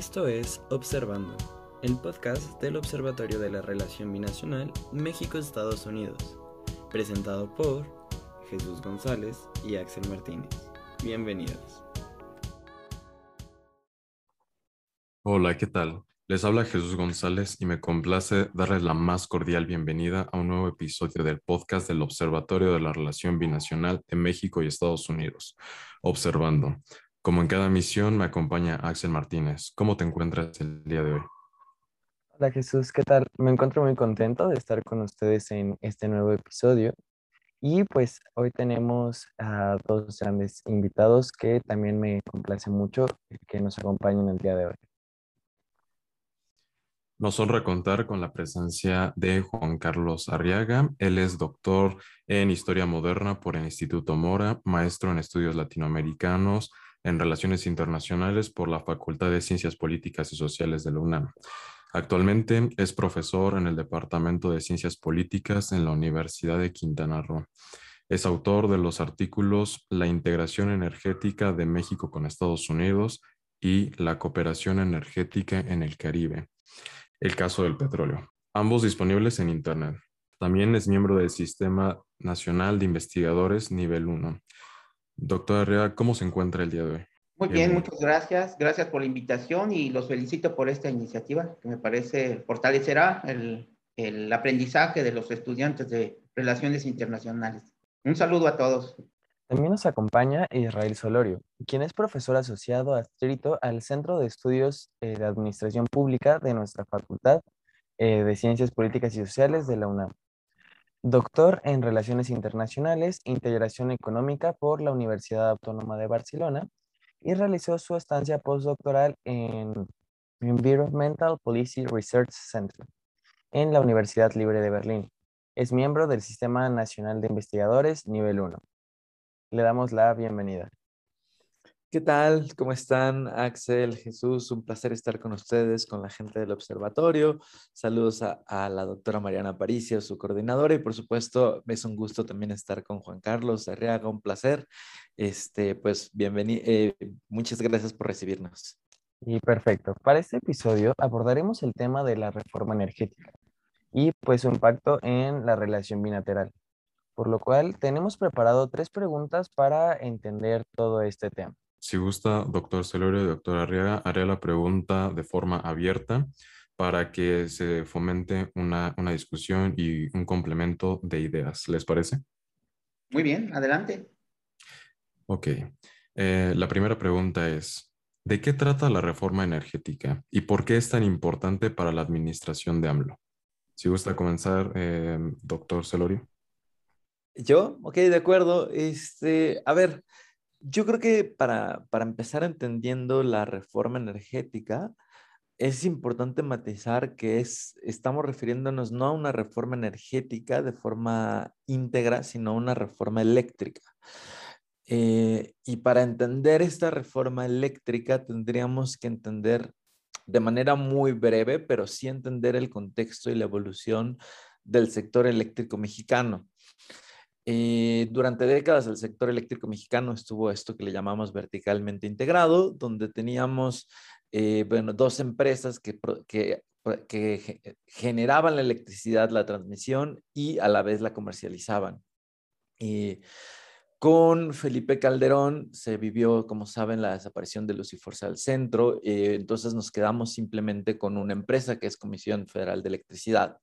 Esto es Observando, el podcast del Observatorio de la Relación Binacional México-Estados Unidos, presentado por Jesús González y Axel Martínez. Bienvenidos. Hola, ¿qué tal? Les habla Jesús González y me complace darles la más cordial bienvenida a un nuevo episodio del podcast del Observatorio de la Relación Binacional de México y Estados Unidos, Observando. Como en cada misión, me acompaña Axel Martínez. ¿Cómo te encuentras el día de hoy? Hola Jesús, ¿qué tal? Me encuentro muy contento de estar con ustedes en este nuevo episodio. Y pues hoy tenemos a dos grandes invitados que también me complace mucho que nos acompañen el día de hoy. Nos honra contar con la presencia de Juan Carlos Arriaga. Él es doctor en Historia Moderna por el Instituto Mora, maestro en Estudios Latinoamericanos, en Relaciones Internacionales por la Facultad de Ciencias Políticas y Sociales de la UNAM. Actualmente es profesor en el Departamento de Ciencias Políticas en la Universidad de Quintana Roo. Es autor de los artículos La integración energética de México con Estados Unidos y La cooperación energética en el Caribe. El caso del petróleo. Ambos disponibles en Internet. También es miembro del Sistema Nacional de Investigadores Nivel 1 Doctor Herrera, ¿cómo se encuentra el día de hoy? Muy bien, muchas gracias. Gracias por la invitación y los felicito por esta iniciativa que me parece fortalecerá el, el aprendizaje de los estudiantes de Relaciones Internacionales. Un saludo a todos. También nos acompaña Israel Solorio, quien es profesor asociado adscrito al Centro de Estudios eh, de Administración Pública de nuestra Facultad eh, de Ciencias Políticas y Sociales de la UNAM. Doctor en Relaciones Internacionales, Integración Económica por la Universidad Autónoma de Barcelona y realizó su estancia postdoctoral en Environmental Policy Research Center en la Universidad Libre de Berlín. Es miembro del Sistema Nacional de Investigadores Nivel 1. Le damos la bienvenida. ¿Qué tal? ¿Cómo están? Axel, Jesús, un placer estar con ustedes, con la gente del observatorio. Saludos a, la doctora Mariana Aparicio, su coordinadora, y por supuesto es un gusto también estar con Juan Carlos Arriaga, un placer. Este, pues bienvenido, eh, muchas gracias por recibirnos. Y perfecto. Para este episodio abordaremos el tema de la reforma energética y pues su impacto en la relación bilateral. Por lo cual tenemos preparado tres preguntas para entender todo este tema. Si gusta, doctor Celorio y doctor Arriaga, haré la pregunta de forma abierta para que se fomente una, discusión y un complemento de ideas. ¿Les parece? Muy bien, adelante. Ok. Eh, la primera pregunta es, ¿de qué trata la reforma energética y por qué es tan importante para la administración de AMLO? Si gusta comenzar, eh, doctor Celorio. Yo, ok, de acuerdo. Este, a ver, yo creo que para, empezar entendiendo la reforma energética, es importante matizar que es, estamos refiriéndonos no a una reforma energética de forma íntegra, sino a una reforma eléctrica. Eh, y para entender esta reforma eléctrica tendríamos que entender de manera muy breve, pero sí entender el contexto y la evolución del sector eléctrico mexicano. Eh, durante décadas el sector eléctrico mexicano estuvo esto que le llamamos verticalmente integrado, donde teníamos eh, bueno, dos empresas que, que, que, generaban la electricidad, la transmisión y a la vez la comercializaban. Con Felipe Calderón se vivió, como saben, la desaparición de Luz y Fuerza del Centro, eh, entonces nos quedamos simplemente con una empresa que es Comisión Federal de Electricidad.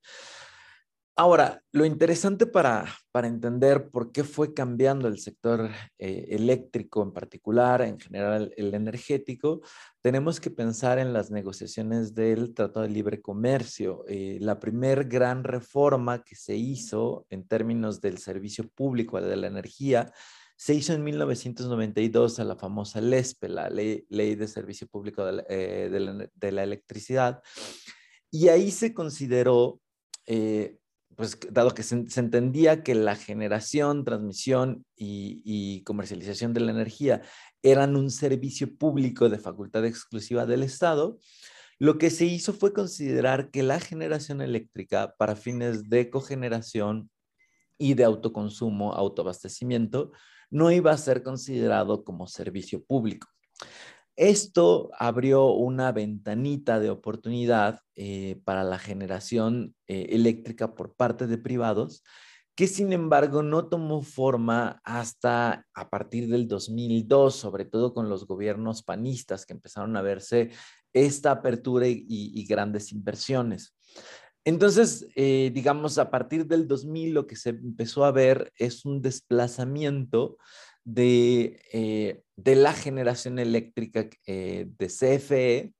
Ahora, lo interesante para, entender por qué fue cambiando el sector eh, eléctrico en particular, en general el energético, tenemos que pensar en las negociaciones del Tratado de Libre Comercio. Eh, la primer gran reforma que se hizo en términos del servicio público de la energía se hizo en 1992 a la famosa LESPE, la Ley, de Servicio Público de la, eh, Electricidad, y ahí se consideró pues dado que se, entendía que la generación, transmisión y, comercialización de la energía eran un servicio público de facultad exclusiva del Estado, lo que se hizo fue considerar que la generación eléctrica para fines de cogeneración y de autoconsumo, autoabastecimiento, no iba a ser considerado como servicio público. Esto abrió una ventanita de oportunidad eh, para la generación eh, eléctrica por parte de privados, que sin embargo no tomó forma hasta a partir del 2002, sobre todo con los gobiernos panistas que empezaron a verse esta apertura y, grandes inversiones. Entonces, eh, digamos, a partir del 2000 lo que se empezó a ver es un desplazamiento de, de la generación eléctrica eh, de CFE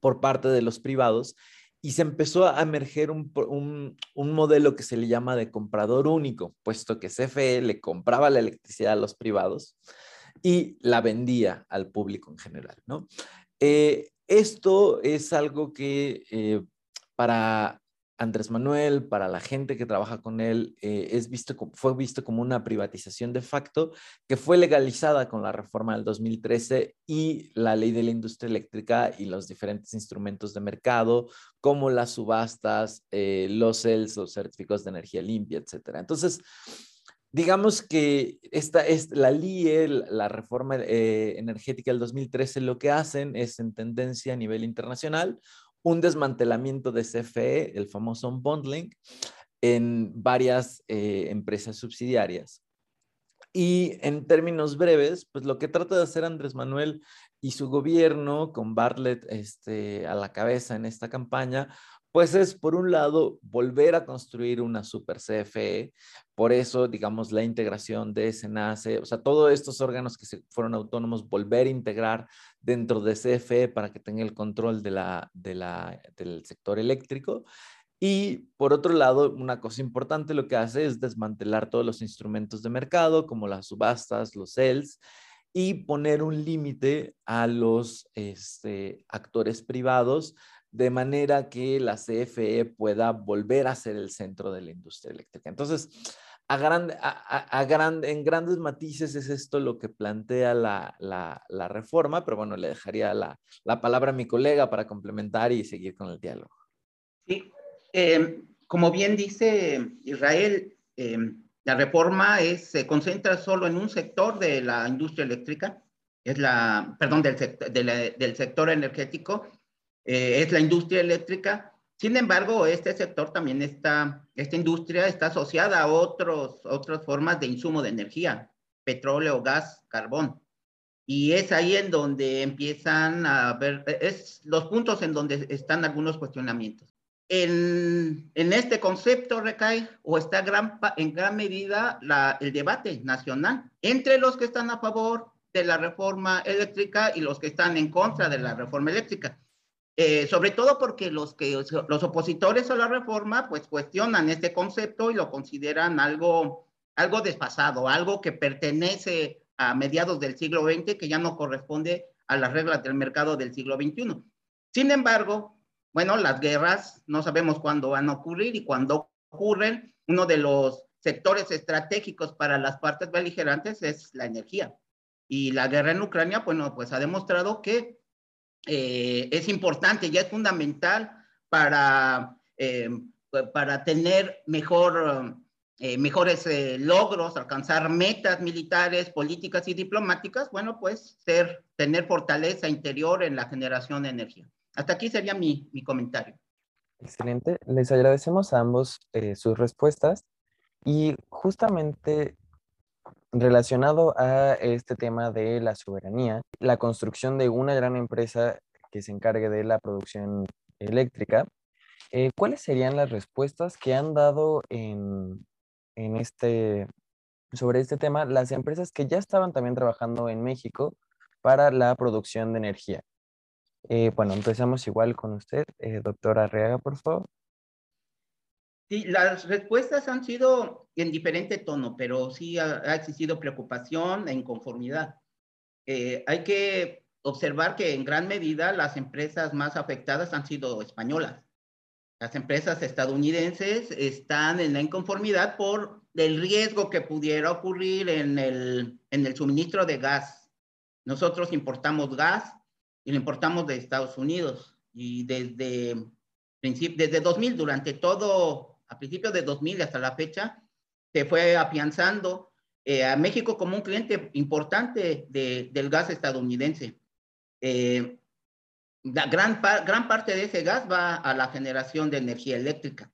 por parte de los privados y se empezó a emerger un, modelo que se le llama de comprador único, puesto que CFE le compraba la electricidad a los privados y la vendía al público en general. ¿no? Eh, esto es algo que eh, para Andrés Manuel, para la gente que trabaja con él, eh, es visto, fue visto como una privatización de facto que fue legalizada con la reforma del 2013 y la ley de la industria eléctrica y los diferentes instrumentos de mercado, como las subastas, eh, los CELS, los certificados de energía limpia, etc. Entonces, digamos que esta es la LIE, la reforma eh, energética del 2013, lo que hacen es en tendencia a nivel internacional un desmantelamiento de CFE, el famoso unbundling, en varias eh, empresas subsidiarias. Y en términos breves, pues lo que trata de hacer Andrés Manuel y su gobierno, con Bartlett este, a la cabeza en esta campaña, pues es, por un lado, volver a construir una super CFE, por eso, digamos, la integración de SENACE, o sea, todos estos órganos que se fueron autónomos, volver a integrar dentro de CFE para que tenga el control del sector eléctrico. Y por otro lado, una cosa importante lo que hace es desmantelar todos los instrumentos de mercado, como las subastas, los CELS, y poner un límite a los este, actores privados de manera que la CFE pueda volver a ser el centro de la industria eléctrica. Entonces, a a, en grandes matices es esto lo que plantea la, la, reforma, pero bueno, le dejaría la, la, palabra a mi colega para complementar y seguir con el diálogo. Sí, em, como bien dice Israel, em, la reforma se concentra solo en un sector de la industria eléctrica, es la, perdón, del, del sector energético, eh, es la industria eléctrica. Sin embargo, este sector también está, esta industria está asociada a otros, otras formas de insumo de energía, petróleo, gas, carbón. Y es ahí en donde empiezan a ver, es los puntos en donde están algunos cuestionamientos. En, en este concepto recae o está gran, en gran medida el debate nacional entre los que están a favor de la reforma eléctrica y los que están en contra de la reforma eléctrica. Eh, sobre todo porque los, que, los opositores a la reforma pues cuestionan este concepto y lo consideran algo, algo desfasado, algo que pertenece a mediados del siglo XX que ya no corresponde a las reglas del mercado del siglo XXI. Sin embargo, bueno, las guerras no sabemos cuándo van a ocurrir y cuando ocurren, uno de los sectores estratégicos para las partes beligerantes es la energía. Y la guerra en Ucrania, bueno, pues ha demostrado que eh, es importante, ya es fundamental para, eh, para tener mejor, eh, mejores logros, alcanzar metas militares, políticas y diplomáticas, bueno, pues ser, tener fortaleza interior en la generación de energía. Hasta aquí sería mi, mi comentario. Excelente. Les agradecemos a ambos sus respuestas y justamente relacionado a este tema de la soberanía, la construcción de una gran empresa que se encargue de la producción eléctrica, eh, ¿cuáles serían las respuestas que han dado en, este, sobre este tema las empresas que ya estaban también trabajando en México para la producción de energía? Eh, bueno, empezamos igual con usted, eh, doctora Arriaga, por favor. Sí, las respuestas han sido en diferente tono, pero sí ha, existido preocupación e inconformidad. Eh, hay que observar que en gran medida las empresas más afectadas han sido españolas. Las empresas estadounidenses están en la inconformidad por el riesgo que pudiera ocurrir en el, en el suministro de gas. Nosotros importamos gas y lo importamos de Estados Unidos y desde, desde 2000, durante todo a principios de 2000 hasta la fecha, se fue afianzando eh, a México como un cliente importante de, del gas estadounidense. Eh, la gran, gran parte de ese gas va a la generación de energía eléctrica.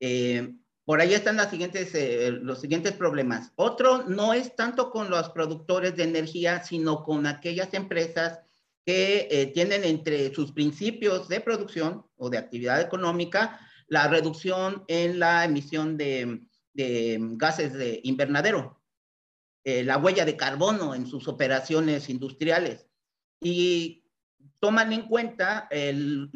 Eh, por ahí están las siguientes, eh, los siguientes problemas. Otro no es tanto con los productores de energía, sino con aquellas empresas que eh, tienen entre sus principios de producción o de actividad económica la reducción en la emisión de, gases de invernadero, la huella de carbono en sus operaciones industriales. Y toman en cuenta el,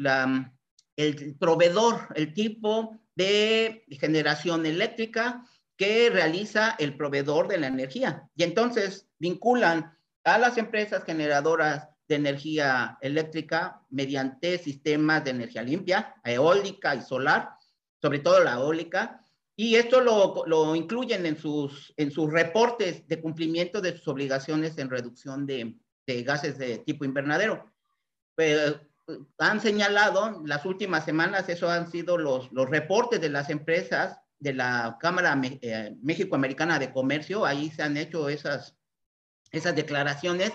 el proveedor, el tipo de generación eléctrica que realiza el proveedor de la energía. Y entonces vinculan a las empresas generadoras de energía eléctrica mediante sistemas de energía limpia, eólica y solar, sobre todo la eólica, y esto lo, lo incluyen en sus, en sus reportes de cumplimiento de sus obligaciones en reducción de, de gases de tipo invernadero. Pues, han señalado las últimas semanas, eso han sido los, los reportes de las empresas de la Cámara eh, México-Americana de Comercio, ahí se han hecho esas, esas declaraciones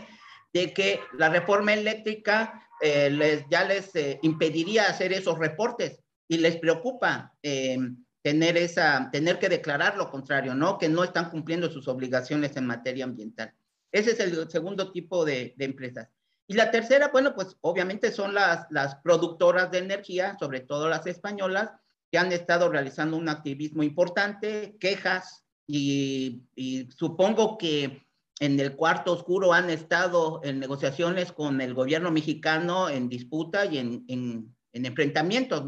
de que la reforma eléctrica eh, les, ya les eh, impediría hacer esos reportes y les preocupa tener, esa, tener que declarar lo contrario, ¿no? Que no están cumpliendo sus obligaciones en materia ambiental. Ese es el segundo tipo de, de empresas. Y la tercera, bueno, pues obviamente son las, las productoras de energía, sobre todo las españolas, que han estado realizando un activismo importante, quejas, y, supongo que en el cuarto oscuro han estado en negociaciones con el gobierno mexicano en disputa y en, en, en enfrentamientos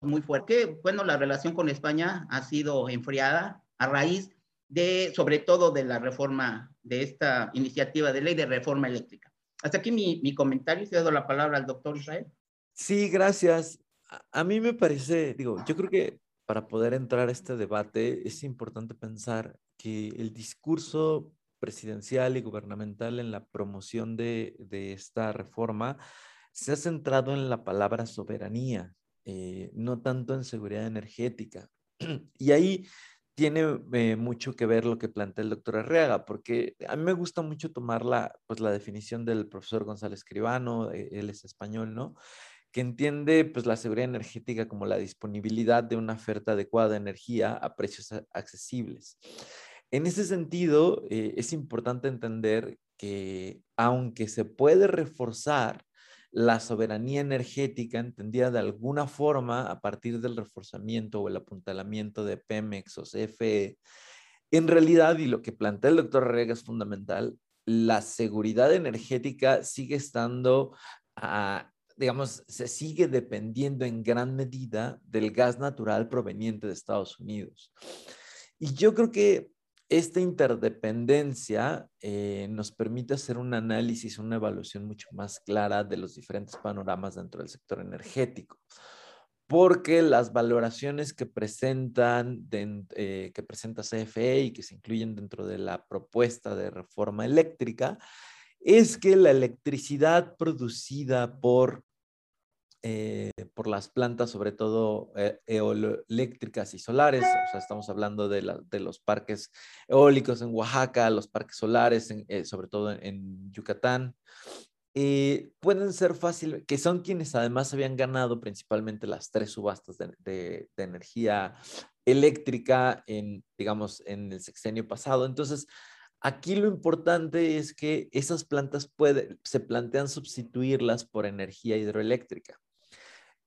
muy fuertes. Bueno, la relación con España ha sido enfriada a raíz de, sobre todo, de la reforma, de esta iniciativa de ley de reforma eléctrica. Hasta aquí mi, mi comentario. Se dado la palabra al doctor Israel. Sí, gracias. A, mí me parece, digo, yo creo que para poder entrar a este debate es importante pensar que el discurso presidencial y gubernamental en la promoción de, esta reforma se ha centrado en la palabra soberanía, eh, no tanto en seguridad energética. Y ahí tiene eh, mucho que ver lo que plantea el doctor Arriaga, porque a mí me gusta mucho tomar la, pues, la definición del profesor González Cribano, eh, él es español, ¿no? Que entiende pues, la seguridad energética como la disponibilidad de una oferta adecuada de energía a precios accesibles. En ese sentido, eh, es importante entender que aunque se puede reforzar la soberanía energética entendida de alguna forma a partir del reforzamiento o el apuntalamiento de Pemex o CFE, en realidad, y lo que plantea el doctor Rega es fundamental, la seguridad energética sigue estando, digamos, se sigue dependiendo en gran medida del gas natural proveniente de Estados Unidos. Y yo creo que esta interdependencia eh, nos permite hacer un análisis, una evaluación mucho más clara de los diferentes panoramas dentro del sector energético, porque las valoraciones que presentan, eh, que presenta CFE y que se incluyen dentro de la propuesta de reforma eléctrica, es que la electricidad producida por eh, por las plantas, sobre todo eh, eoeléctricas y solares. O sea, estamos hablando de, los parques eólicos en Oaxaca, los parques solares, eh, sobre todo en, Yucatán. pueden ser fáciles, que son quienes además habían ganado principalmente las tres subastas de, energía eléctrica en, digamos, en el sexenio pasado. Entonces, Aquí lo importante es que esas plantas se plantean sustituirlas por energía hidroeléctrica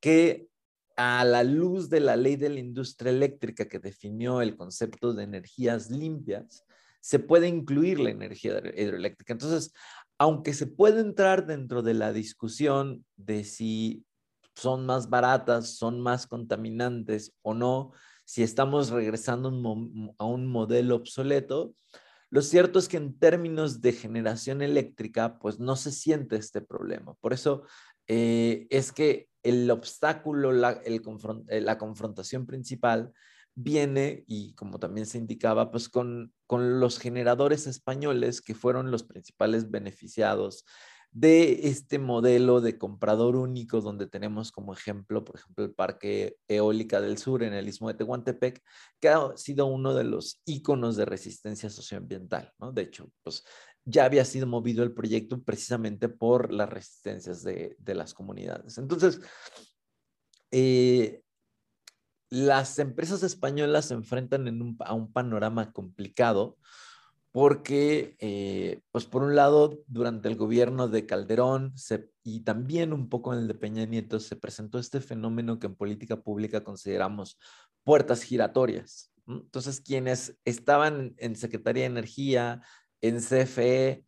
que a la luz de la ley de la industria eléctrica que definió el concepto de energías limpias, se puede incluir la energía hidroeléctrica. Entonces, aunque se puede entrar dentro de la discusión de si son más baratas, son más contaminantes o no, si estamos regresando a un modelo obsoleto, lo cierto es que en términos de generación eléctrica, pues no se siente este problema. Por eso eh, es que el obstáculo, la, eh, la confrontación principal viene, y como también se indicaba, pues con, con los generadores españoles que fueron los principales beneficiados de este modelo de comprador único donde tenemos como ejemplo, por ejemplo, el Parque Eólica del Sur en el Istmo de Tehuantepec, que ha sido uno de los íconos de resistencia socioambiental, ¿no? De hecho, pues ya había sido movido el proyecto precisamente por las resistencias de, las comunidades. Entonces, eh, las empresas españolas se enfrentan a un panorama complicado porque, eh, pues por un lado, durante el gobierno de Calderón y también un poco en el de Peña Nieto, se presentó este fenómeno que en política pública consideramos puertas giratorias. Entonces, quienes estaban en Secretaría de Energía, en CFE,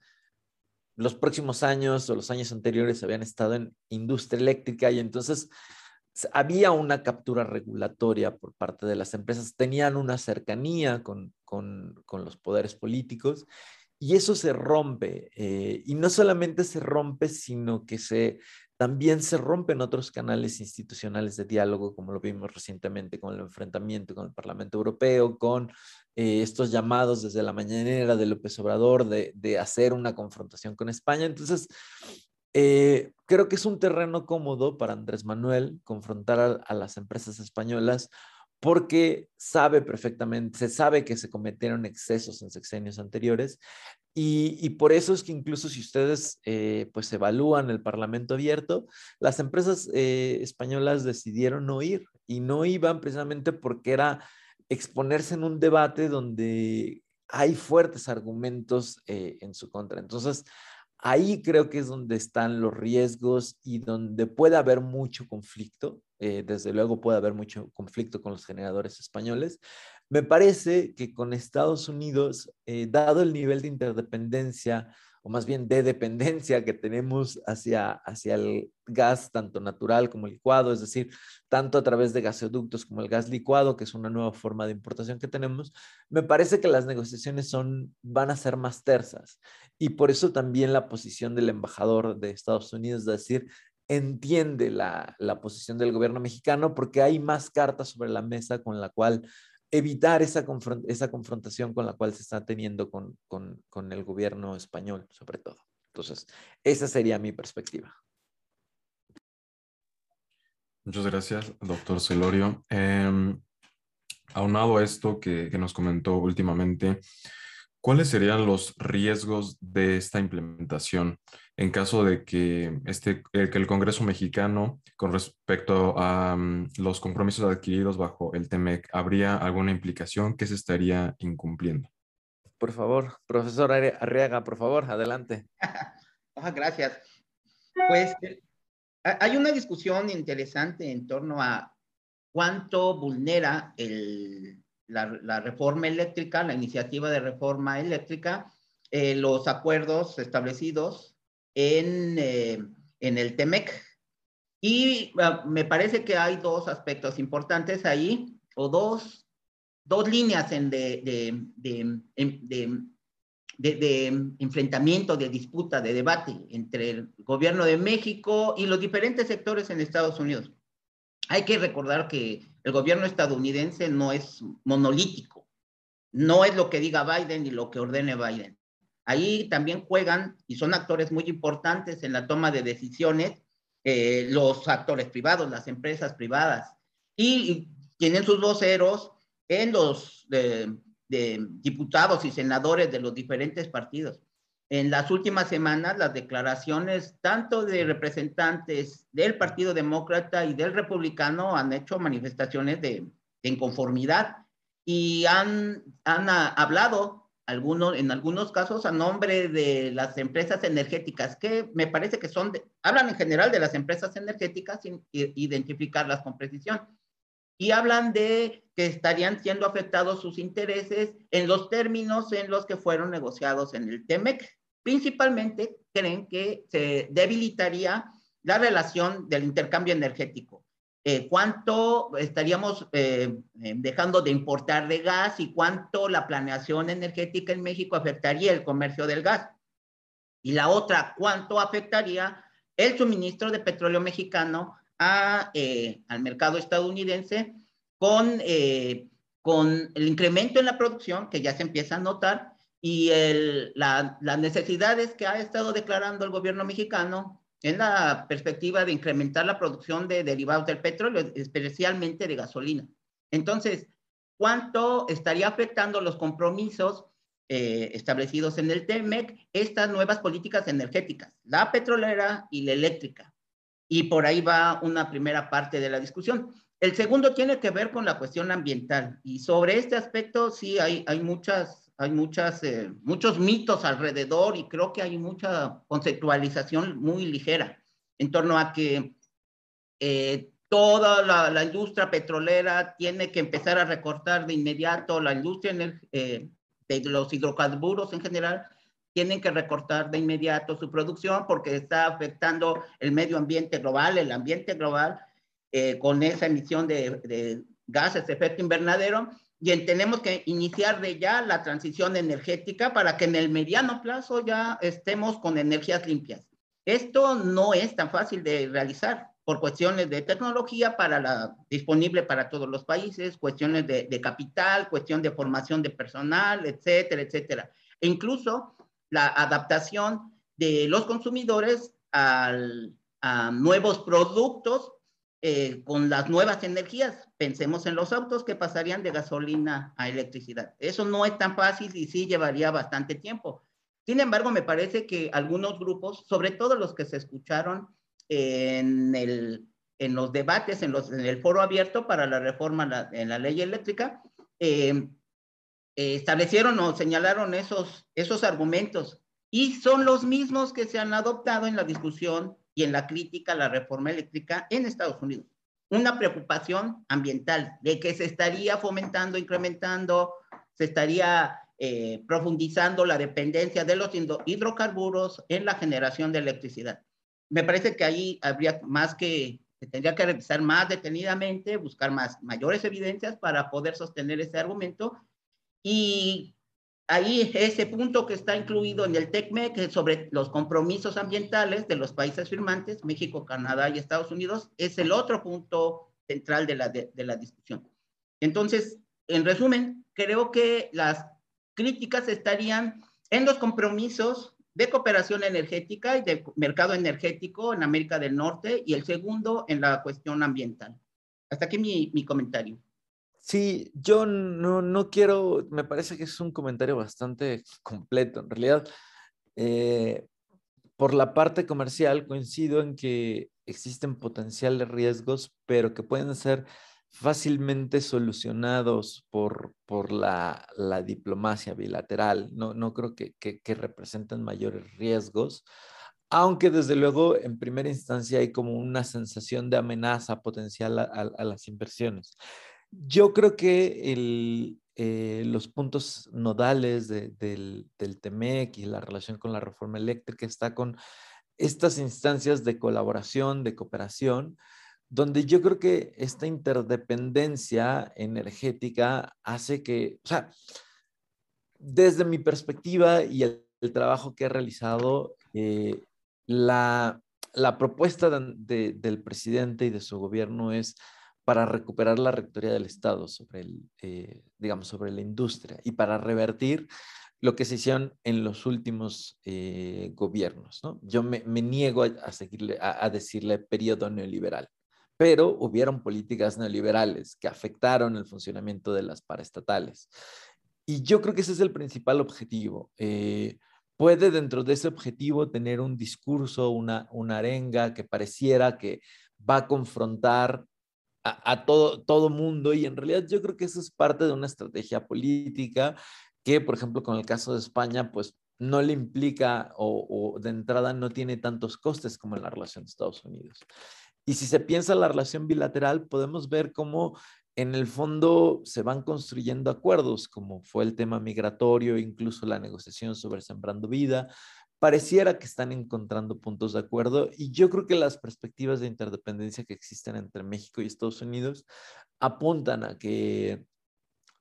los próximos años o los años anteriores habían estado en industria eléctrica y entonces había una captura regulatoria por parte de las empresas, tenían una cercanía con, los poderes políticos y eso se rompe. Eh, y no solamente se rompe, sino que se, también se rompen otros canales institucionales de diálogo, como lo vimos recientemente con el enfrentamiento con el Parlamento Europeo, con eh, estos llamados desde la mañanera de López Obrador de, hacer una confrontación con España. Entonces, eh, creo que es un terreno cómodo para Andrés Manuel confrontar a las empresas españolas porque sabe perfectamente, se sabe que se cometieron excesos en sexenios anteriores y, por eso es que incluso si ustedes eh, pues evalúan el Parlamento abierto, las empresas eh, españolas decidieron no ir y no iban precisamente porque era exponerse en un debate donde hay fuertes argumentos eh, en su contra. Entonces, ahí creo que es donde están los riesgos y donde puede haber mucho conflicto. Eh, desde luego puede haber mucho conflicto con los generadores españoles. Me parece que con Estados Unidos, eh, dado el nivel de interdependencia o más bien de dependencia que tenemos hacia, hacia el gas, tanto natural como licuado, es decir, tanto a través de gasoductos como el gas licuado, que es una nueva forma de importación que tenemos, me parece que las negociaciones son, van a ser más tersas. Y por eso también la posición del embajador de Estados Unidos, es decir, entiende la, la posición del gobierno mexicano porque hay más cartas sobre la mesa con la cual evitar esa, esa confrontación con la cual se está teniendo con, con, el gobierno español, sobre todo. Entonces, esa sería mi perspectiva. Muchas gracias, doctor Celorio. Eh, aunado a esto que, que, nos comentó últimamente, ¿cuáles serían los riesgos de esta implementación? en caso de que, este, que el Congreso mexicano, con respecto a mm, los compromisos adquiridos bajo el TEMEC, ¿habría alguna implicación que se estaría incumpliendo? Por favor, profesor Arriaga, por favor, adelante. Gracias. Pues eh, hay una discusión interesante en torno a cuánto vulnera la, reforma eléctrica, la iniciativa de reforma eléctrica, eh, los acuerdos establecidos en, eh, en el TEMEC. Y ah, me parece que hay dos aspectos importantes ahí, o dos, dos líneas en de, de, de, de, enfrentamiento, de disputa, de debate entre el gobierno de México y los diferentes sectores en Estados Unidos. Hay que recordar que el gobierno estadounidense no es monolítico, no es lo que diga Biden y lo que ordene Biden. Ahí también juegan y son actores muy importantes en la toma de decisiones eh, los actores privados, las empresas privadas, y, tienen sus voceros en los de, diputados y senadores de los diferentes partidos. En las últimas semanas, las declaraciones tanto de representantes del Partido Demócrata y del Republicano han hecho manifestaciones de, inconformidad y han, han hablado algunos, en algunos casos a nombre de las empresas energéticas, que me parece que son, hablan en general de las empresas energéticas sin identificarlas con precisión. Y hablan de que estarían siendo afectados sus intereses en los términos en los que fueron negociados en el TEMEC. Principalmente creen que se debilitaría la relación del intercambio energético eh, cuánto estaríamos eh, eh, dejando de importar de gas y cuánto la planeación energética en México afectaría el comercio del gas. Y la otra, cuánto afectaría el suministro de petróleo mexicano a, al mercado estadounidense con, con el incremento en la producción que ya se empieza a notar y el, la, las necesidades que ha estado declarando el gobierno mexicano en la perspectiva de incrementar la producción de derivados del petróleo, especialmente de gasolina. Entonces, ¿cuánto estaría afectando los compromisos eh, establecidos en el TEMEC estas nuevas políticas energéticas, la petrolera y la eléctrica. Y por ahí va una primera parte de la discusión. El segundo tiene que ver con la cuestión ambiental. Y sobre este aspecto sí hay, hay, muchas, hay muchas, eh, muchos mitos alrededor y creo que hay mucha conceptualización muy ligera en torno a que eh, toda la, industria petrolera tiene que empezar a recortar de inmediato, la industria eh, de los hidrocarburos en general, tienen que recortar de inmediato su producción porque está afectando el medio ambiente global, el ambiente global, eh, con esa emisión de, de, gases de efecto invernadero. Y tenemos que iniciar de ya la transición energética para que en el mediano plazo ya estemos con energías limpias. Esto no es tan fácil de realizar por cuestiones de tecnología para la, disponible para todos los países, cuestiones de, capital, cuestión de formación de personal, etcétera, etcétera. E incluso la adaptación de los consumidores a nuevos productos eh, con las nuevas energías. Pensemos en los autos que pasarían de gasolina a electricidad. Eso no es tan fácil y sí llevaría bastante tiempo. Sin embargo, me parece que algunos grupos, sobre todo los que se escucharon en, el, en los debates, en, los, en, el foro abierto para la reforma en la ley eléctrica, eh, eh, establecieron o señalaron esos, esos argumentos y son los mismos que se han adoptado en la discusión y en la crítica a la reforma eléctrica en Estados Unidos. Una preocupación ambiental de que se estaría fomentando, incrementando, se estaría eh, profundizando la dependencia de los hidrocarburos en la generación de electricidad me parece que ahí habría más que, se tendría que revisar más detenidamente, buscar más, mayores evidencias para poder sostener ese argumento. Y ahí ese punto que está incluido en el TECMEC sobre los compromisos ambientales de los países firmantes, México, Canadá y Estados Unidos, es el otro punto central de la, de la discusión. Entonces, en resumen, creo que las críticas estarían en los compromisos de cooperación energética y de mercado energético en América del Norte y el segundo en la cuestión ambiental. Hasta aquí mi, mi comentario. Sí, yo no, no, quiero, me parece que es un comentario bastante completo. En realidad, eh, por la parte comercial coincido en que existen potenciales riesgos, pero que pueden ser fácilmente solucionados por, por la, la diplomacia bilateral. No, no creo que, que, representen mayores riesgos, aunque desde luego en primera instancia hay como una sensación de amenaza potencial a, las inversiones. Yo creo que el, eh, los puntos nodales de, del, del TEMEC y la relación con la reforma eléctrica está con estas instancias de colaboración, de cooperación, donde yo creo que esta interdependencia energética hace que, o sea, desde mi perspectiva y el, trabajo que he realizado, eh, la, la, propuesta de, del presidente y de su gobierno es para recuperar la rectoría del Estado sobre, el, eh, digamos, sobre la industria y para revertir lo que se hicieron en los últimos eh, gobiernos. ¿no? Yo me, niego a, seguirle, a decirle periodo neoliberal pero hubieron políticas neoliberales que afectaron el funcionamiento de las paraestatales. Y yo creo que ese es el principal objetivo. Eh, puede dentro de ese objetivo tener un discurso, una, una arenga que pareciera que va a confrontar a, todo, todo mundo y en realidad yo creo que eso es parte de una estrategia política que, por ejemplo, con el caso de España, pues no le implica o, o de entrada no tiene tantos costes como en la relación de Estados Unidos. Y si se piensa la relación bilateral, podemos ver cómo en el fondo se van construyendo acuerdos, como fue el tema migratorio, incluso la negociación sobre Sembrando Vida. Pareciera que están encontrando puntos de acuerdo y yo creo que las perspectivas de interdependencia que existen entre México y Estados Unidos apuntan a que,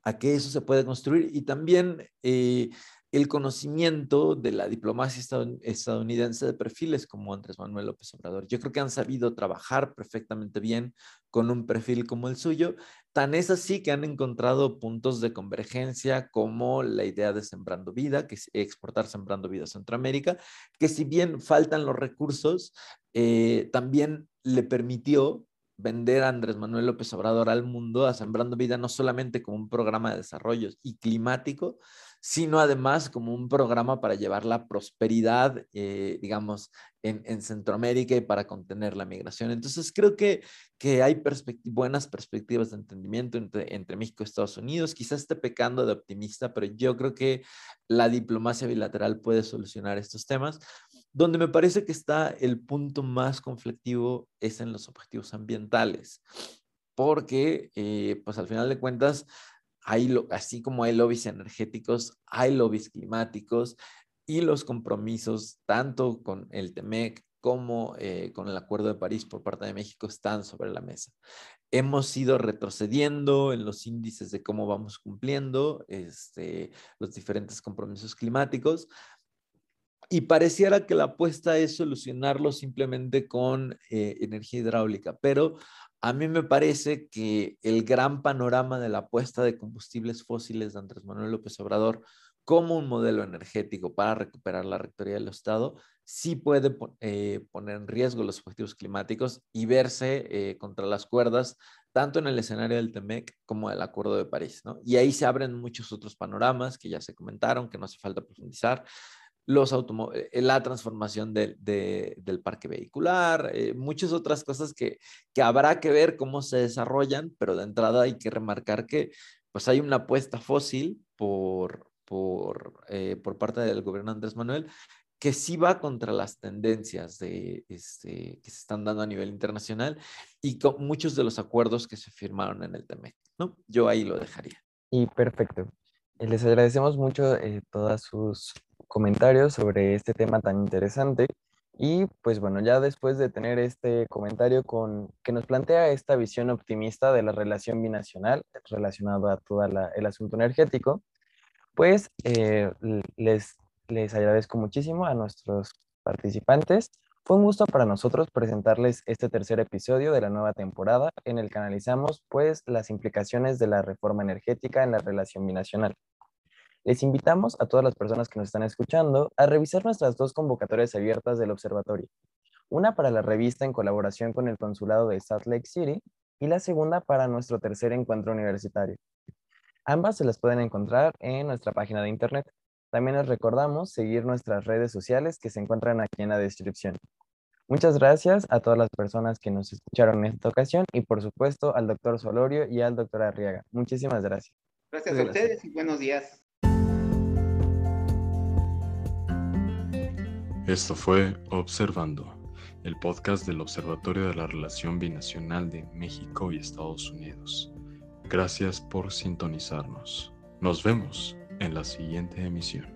a que eso se puede construir y también eh, el conocimiento de la diplomacia estadounidense de perfiles como Andrés Manuel López Obrador. Yo creo que han sabido trabajar perfectamente bien con un perfil como el suyo. Tan es así que han encontrado puntos de convergencia como la idea de Sembrando Vida, que es exportar Sembrando Vida a Centroamérica, que si bien faltan los recursos, eh, también le permitió vender a Andrés Manuel López Obrador al mundo a Sembrando Vida no solamente como un programa de desarrollo y climático, sino además como un programa para llevar la prosperidad, eh, digamos, en, Centroamérica y para contener la migración. Entonces, creo que, que hay buenas perspectivas de entendimiento entre, México y Estados Unidos. Quizás esté pecando de optimista, pero yo creo que la diplomacia bilateral puede solucionar estos temas. Donde me parece que está el punto más conflictivo es en los objetivos ambientales, porque eh, pues al final de cuentas, hay, así como hay lobbies energéticos, hay lobbies climáticos y los compromisos tanto con el TEMEC como eh, con el Acuerdo de París por parte de México están sobre la mesa. Hemos ido retrocediendo en los índices de cómo vamos cumpliendo este, los diferentes compromisos climáticos, y pareciera que la apuesta es solucionarlo simplemente con eh, energía hidráulica, pero a mí me parece que el gran panorama de la apuesta de combustibles fósiles de Andrés Manuel López Obrador como un modelo energético para recuperar la rectoría del Estado sí puede eh, poner en riesgo los objetivos climáticos y verse eh, contra las cuerdas tanto en el escenario del TEMEC como del Acuerdo de París. ¿no? Y ahí se abren muchos otros panoramas que ya se comentaron, que no hace falta profundizar los eh, la transformación del parque vehicular, eh, muchas otras cosas que, que habrá que ver cómo se desarrollan, pero de entrada hay que remarcar que pues hay una apuesta fósil por, por, eh, por parte del gobierno Andrés Manuel que sí va contra las tendencias de, este, que se están dando a nivel internacional y con muchos de los acuerdos que se firmaron en el TEMEC, ¿no? Yo ahí lo dejaría. Y perfecto. Les agradecemos mucho todas sus comentarios sobre este tema tan interesante. Y pues bueno, ya después de tener este comentario con, que nos plantea esta visión optimista de la relación binacional relacionado a todo el asunto energético, pues eh, les, les agradezco muchísimo a nuestros participantes. Fue un gusto para nosotros presentarles este tercer episodio de la nueva temporada en el que analizamos pues las implicaciones de la reforma energética en la relación binacional. Les invitamos a todas las personas que nos están escuchando a revisar nuestras dos convocatorias abiertas del observatorio. Una para la revista en colaboración con el Consulado de Salt Lake City y la segunda para nuestro tercer encuentro universitario. Ambas se las pueden encontrar en nuestra página de internet. También les recordamos seguir nuestras redes sociales que se encuentran aquí en la descripción. Muchas gracias a todas las personas que nos escucharon en esta ocasión y por supuesto al doctor Solorio y al doctor Arriaga. Muchísimas gracias. Gracias a ustedes y buenos días. Esto fue Observando, el podcast del Observatorio de la Relación Binacional de México y Estados Unidos. Gracias por sintonizarnos. Nos vemos en la siguiente emisión.